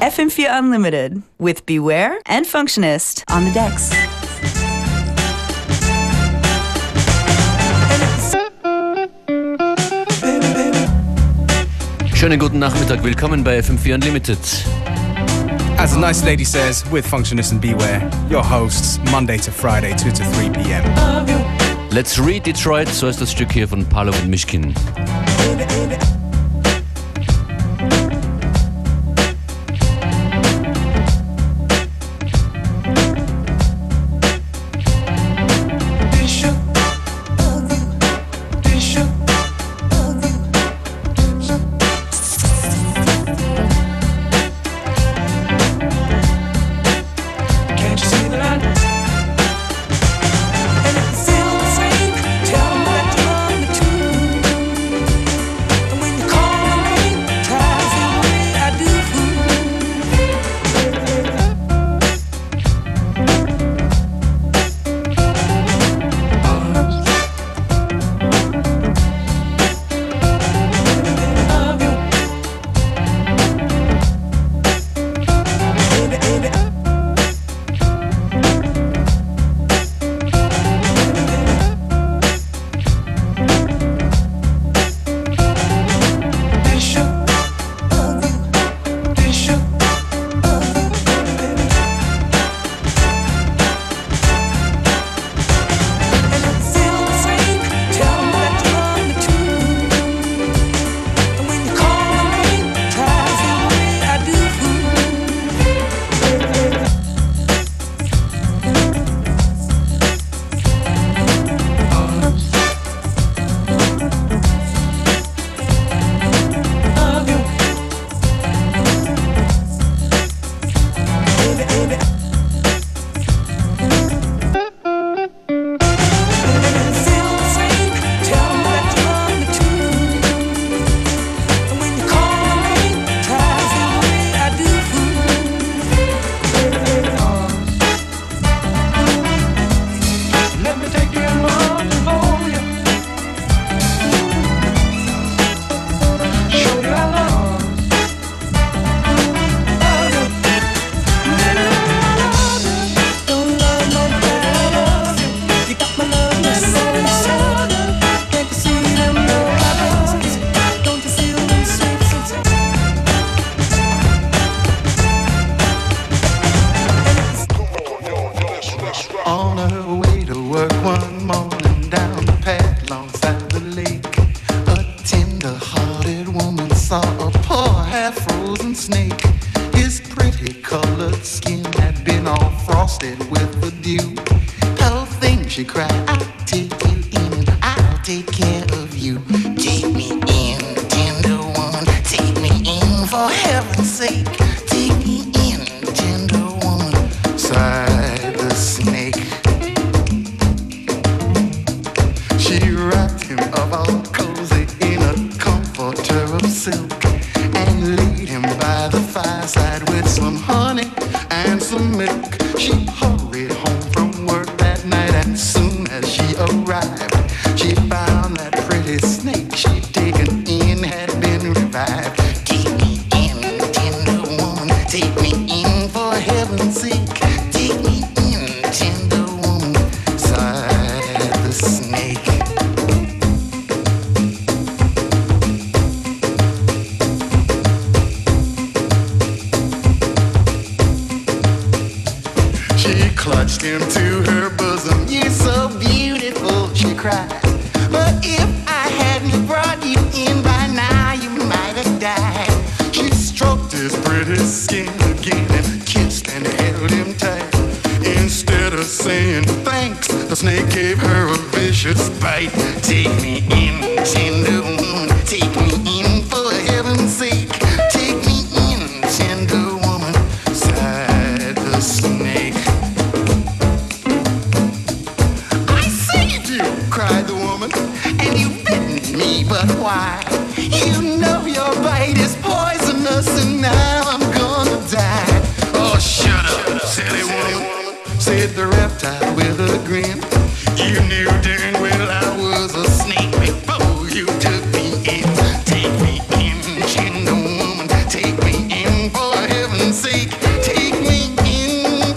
FM4 Unlimited with Beware and Functionist on the decks. Schönen guten Nachmittag, willkommen bei FM4 Unlimited. As a nice lady says, with Functionist and Beware, your hosts, Monday to Friday, 2 to 3 p.m. Let's read Detroit, so ist das Stück hier von Palo und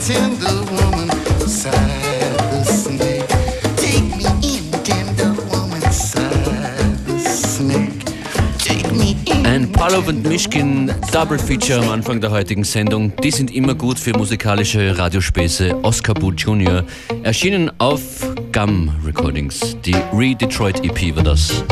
tender Ein Palov und Mischkin Double Feature am Anfang der heutigen Sendung. Die sind immer gut für musikalische Radiospäße. Oscar Boo Jr. erschienen auf Gum Recordings. Die Re-Detroit EP war das.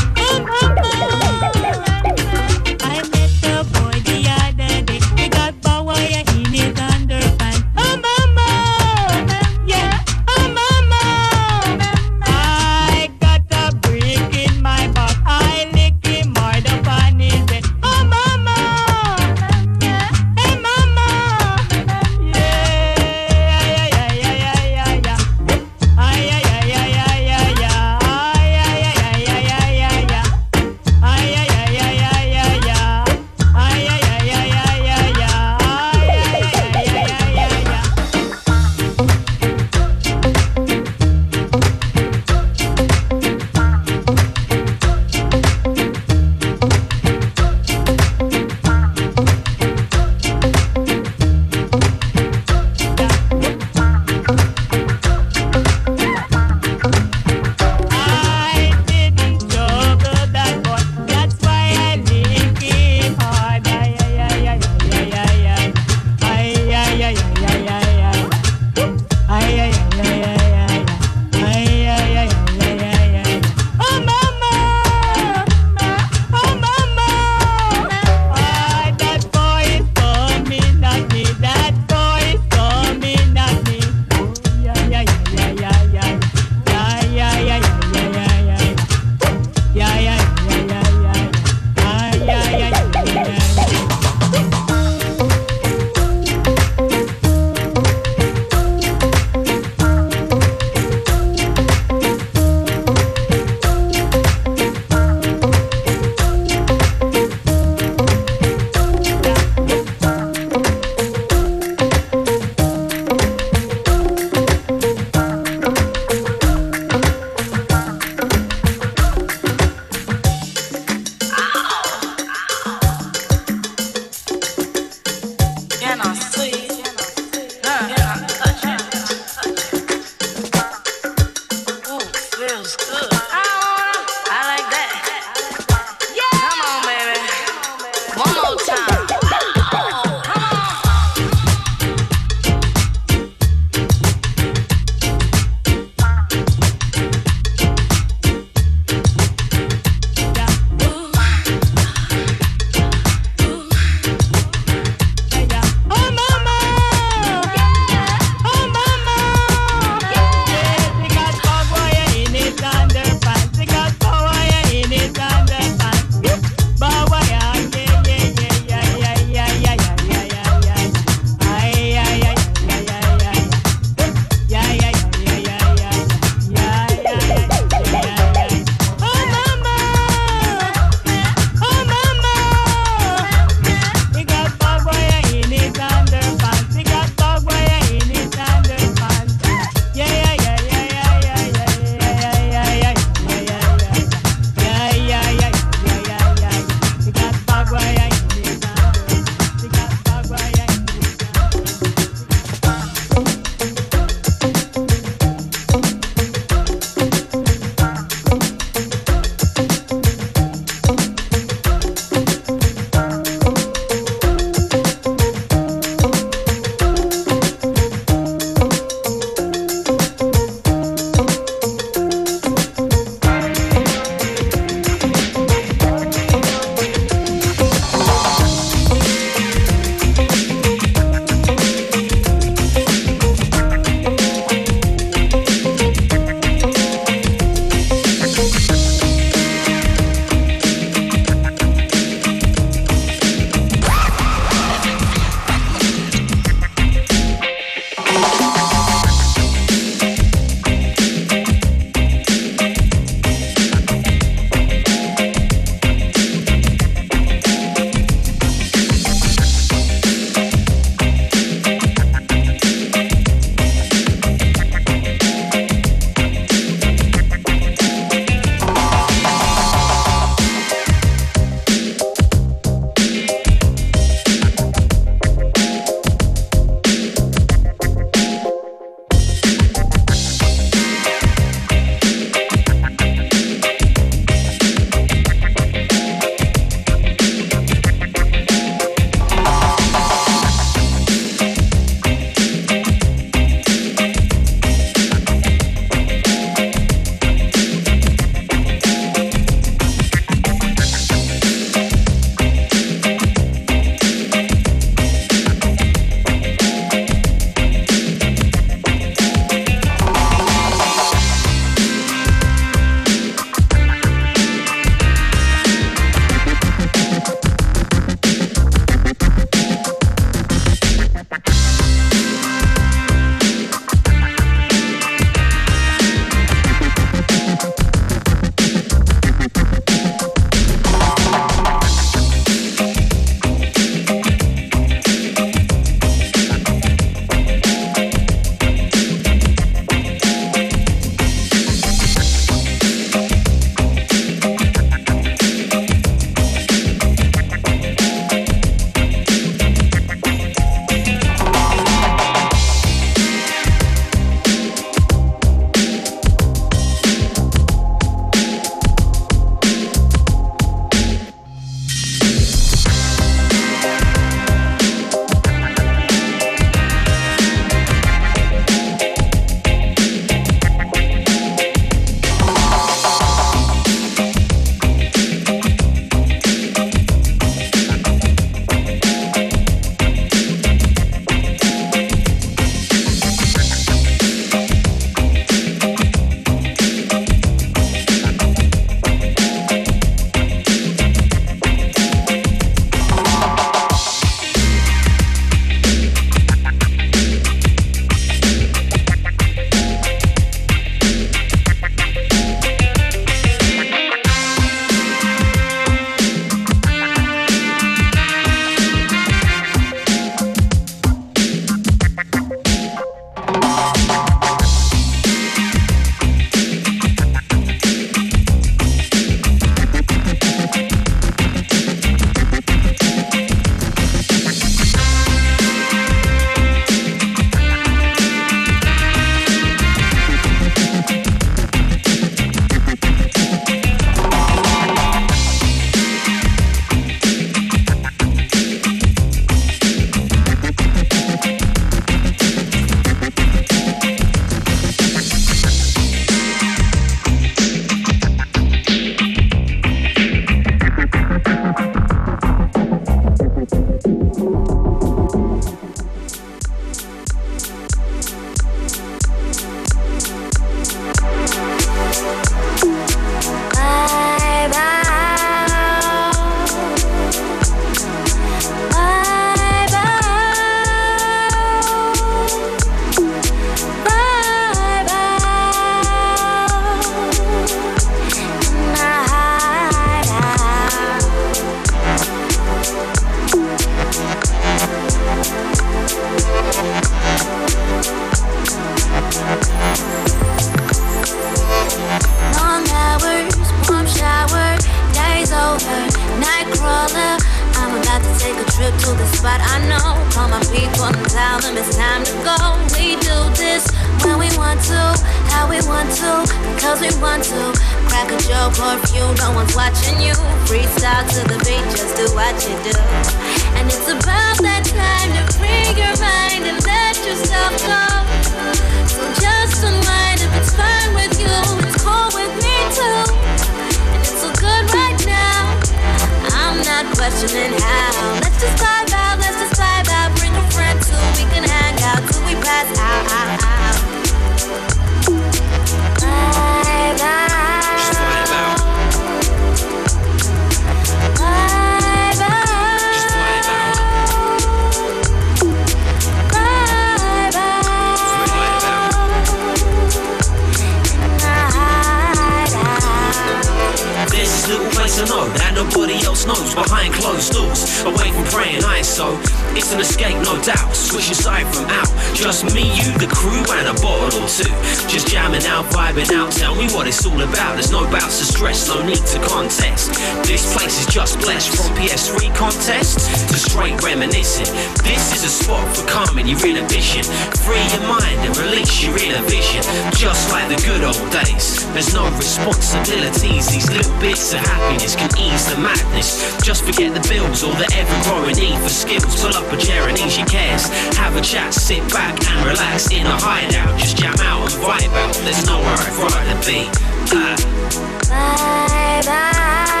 No need to contest. This place is just blessed from PS3 contest to straight reminiscing. This is a spot for calming your inner vision. Free your mind and release your inner vision. Just like the good old days. There's no responsibilities. These little bits of happiness can ease the madness. Just forget the bills or the ever growing need for skills. Pull up a chair and ease your cares. Have a chat, sit back and relax in a hideout. Just jam out and vibe out. There's nowhere I'd rather be. Bye bye.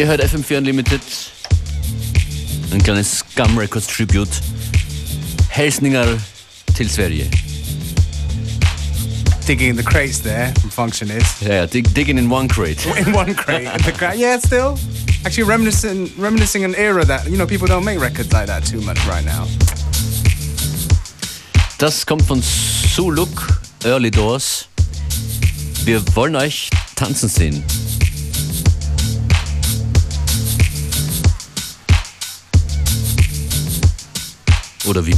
Ihr hört FM4 Unlimited. Ein kleines Scum Records Tribute. Helsninger till Sverige. Digging in the crates there from Functionist. Ja, dig, digging in one crate. In one crate. In the yeah, still. Actually, reminiscing, reminiscing an era that, you know, people don't make records like that too much right now. Das kommt von Suluk, Early Doors. Wir wollen euch tanzen sehen. oder wie?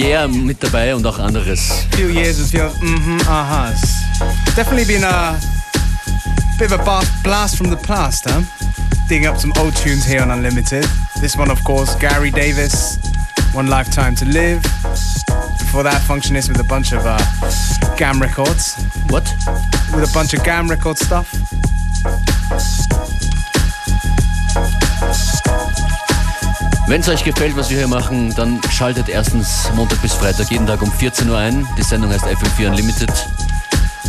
Yeah mit dabei und auch anderes. few years of few mm-hmm, ahas. Definitely been a bit of a blast, blast from the past, huh? Digging up some old tunes here on Unlimited. This one, of course, Gary Davis, One Lifetime to Live. Before that, Functionist with a bunch of uh, GAM records. What? With a bunch of GAM record stuff. Wenn es euch gefällt, was wir hier machen, dann schaltet erstens Montag bis Freitag jeden Tag um 14 Uhr ein. Die Sendung heißt FM4 Unlimited.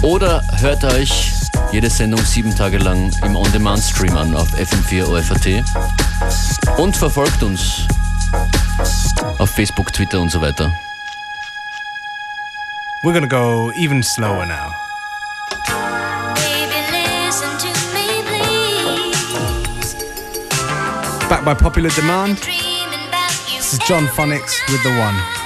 Oder hört euch jede Sendung sieben Tage lang im On-Demand-Stream an auf FM4 OFAT. Und verfolgt uns auf Facebook, Twitter und so weiter. We're gonna go even slower now. Baby, listen to me, please. Back by popular demand, this is John Phonics with The One.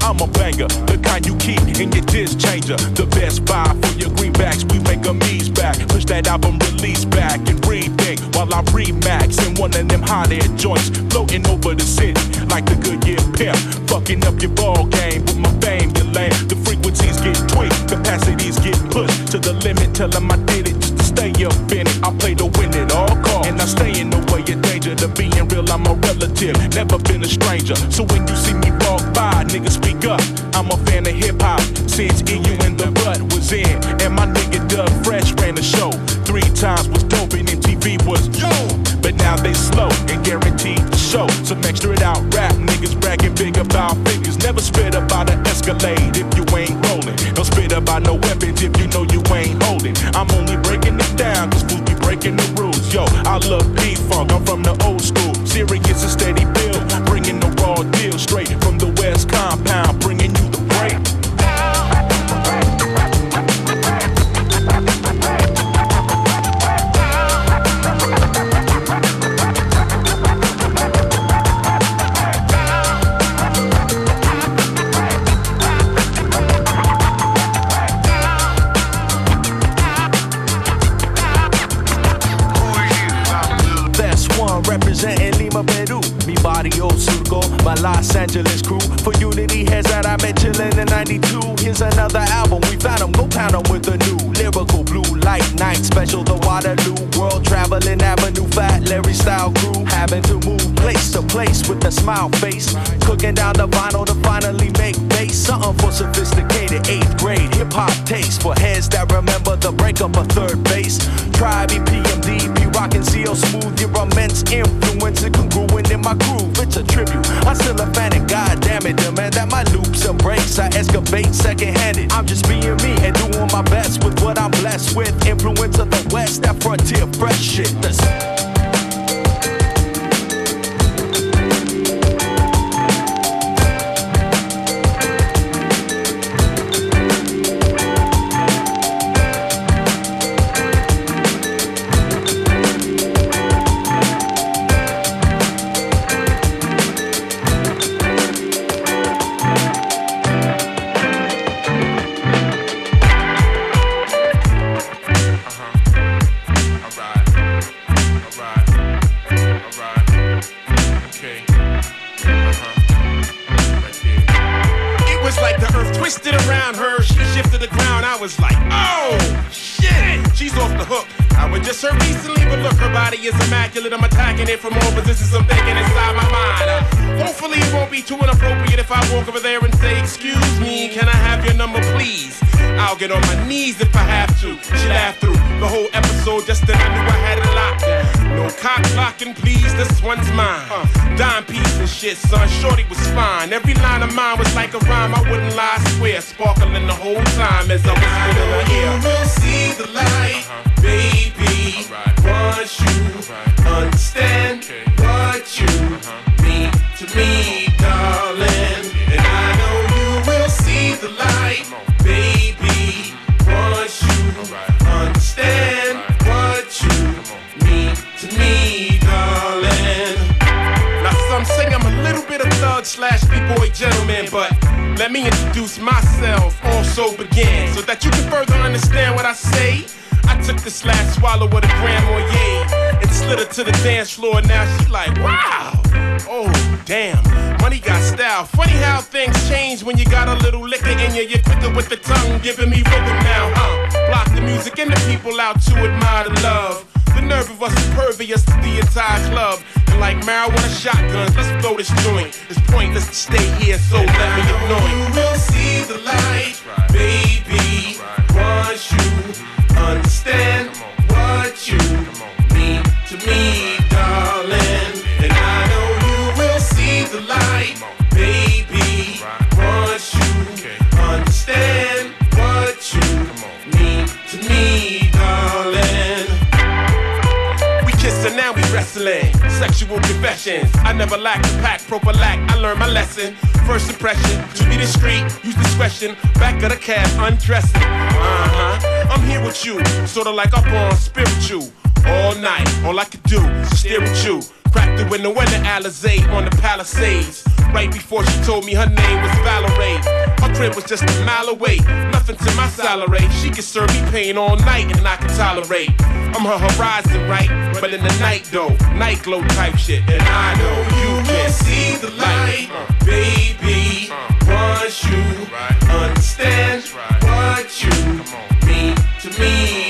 I'm a banger, the kind you keep in your disc changer. The best buy for your greenbacks. We make a ease back. Push that album release back and rethink while I remax in one of them hot air joints floating over the city like the Goodyear pimp. Fucking up your ball game with my fame, you lame. The frequencies get tweaked, capacities get pushed to the limit. Tell 'em I did it stay up in it. I play to win at all costs, and I stay in the way of danger. To being real, I'm a relative, never been a stranger. So when you see me walk by, nigga, speak up. I'm a fan of hip hop since EU and the Rut was in, and my nigga Doug Fresh ran the show. Three times was dope and MTV was yo. Now they slow and guaranteed to show some extra It out rap niggas bragging big about figures. Never spit about an Escalade if you ain't rolling. Don't spit about no weapons if you know you ain't holding. I'm only breaking it down cause fools be breaking the rules. Yo, I love P-Funk, I'm from the old school. Serious and steady bill, bringing the raw deal straight from the West Compound, bringing you representing Lima, Peru. Barrio surco, my Los Angeles crew. For unity, heads that I met chillin' in 92. Here's another album, we found 'em, go pound 'em with a new lyrical blue light night special. The Waterloo world traveling avenue, fat Larry style crew. Having to move place to place with a smile face. Cooking down the vinyl to finally make bass. Something for sophisticated eighth grade hip hop taste. For heads that remember the breakup of 3rd Bass. Tribe, EPMD, P rockin' CL smooth. Your immense influence and congruent in my groove. It's a tribute. I'm still a fan and goddamn it, demand that my loops and breaks I excavate second handed. I'm just being me and doing my best with what I'm blessed with. Influence of the West, that frontier fresh shit. Listen. I'll get on my knees if I have to. She laughed through the whole episode just that I knew I had it locked. No cock blocking, please, this one's mine. Uh, dime piece and shit, son. Shorty was fine. Every line of mine was like a rhyme. I wouldn't lie, I swear. Sparkling the whole time as I was in her ear. You will see the light, baby. Once you understand what you mean to me, thug slash b-boy gentleman, but let me introduce myself. Also begin so that you can further understand what I say. I took this last swallow with a Grand Marnier and slid her to the dance floor. Now she like, wow. Oh, damn. Money got style. Funny how things change when you got a little liquor in you. You're quicker with the tongue, giving me rhythm now, huh? Block the music and the people out to admire the love. The nerve of us impervious to the entire club. And like marijuana shotguns, let's blow this joint. It's pointless to stay here, so let me annoy you. will see the light, baby. Once you understand what you mean to me, wrestling. Sexual confessions. I never lack the pack, proper lack. I learned my lesson. First impression, to be discreet, use discretion. Back of the cab, undressing. Uh huh. I'm here with you, sorta like up on spiritual. All night, all I could do is stare at you. Cracked the window in the Alizé on the Palisades. Right before she told me her name was Valerie. Her crib was just a mile away. Nothing to my salary. She could serve me pain all night and I can tolerate. I'm her horizon, right? But in the night though, night glow type shit. And I know you can see the light, baby. Once you understand what you mean to me,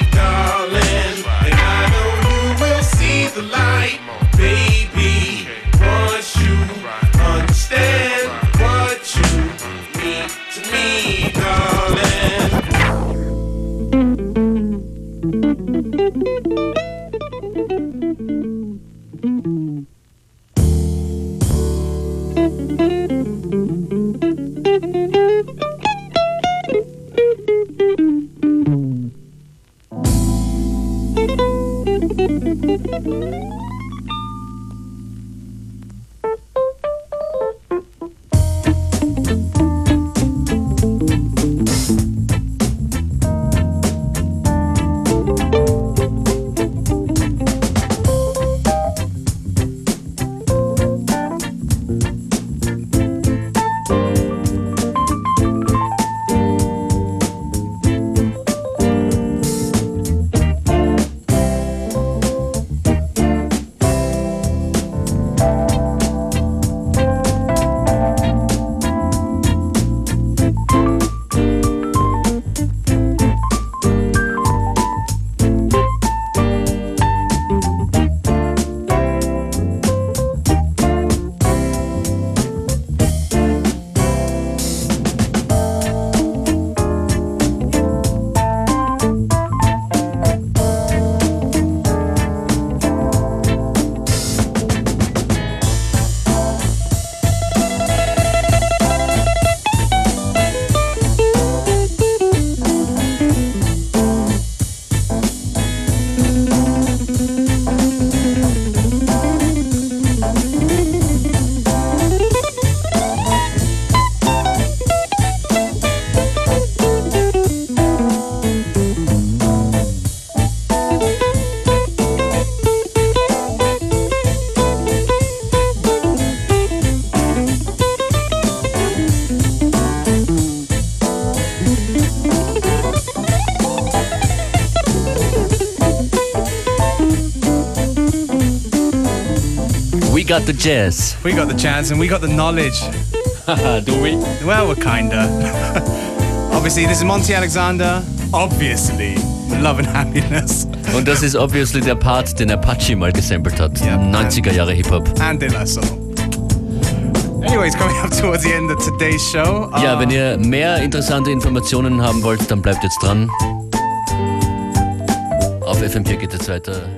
got the jazz. We got the jazz and we got the knowledge. Do we? Well, we're kinda. Obviously, this is Monty Alexander. Obviously, love and happiness. Und das ist obviously der Part, den Apache mal gesampelt hat. Ja. 90er Jahre Hip-Hop. And De La Soul. Anyways, coming up towards the end of today's show. Ja, uh, wenn ihr mehr interessante Informationen haben wollt, dann bleibt jetzt dran. Auf FM4 geht es weiter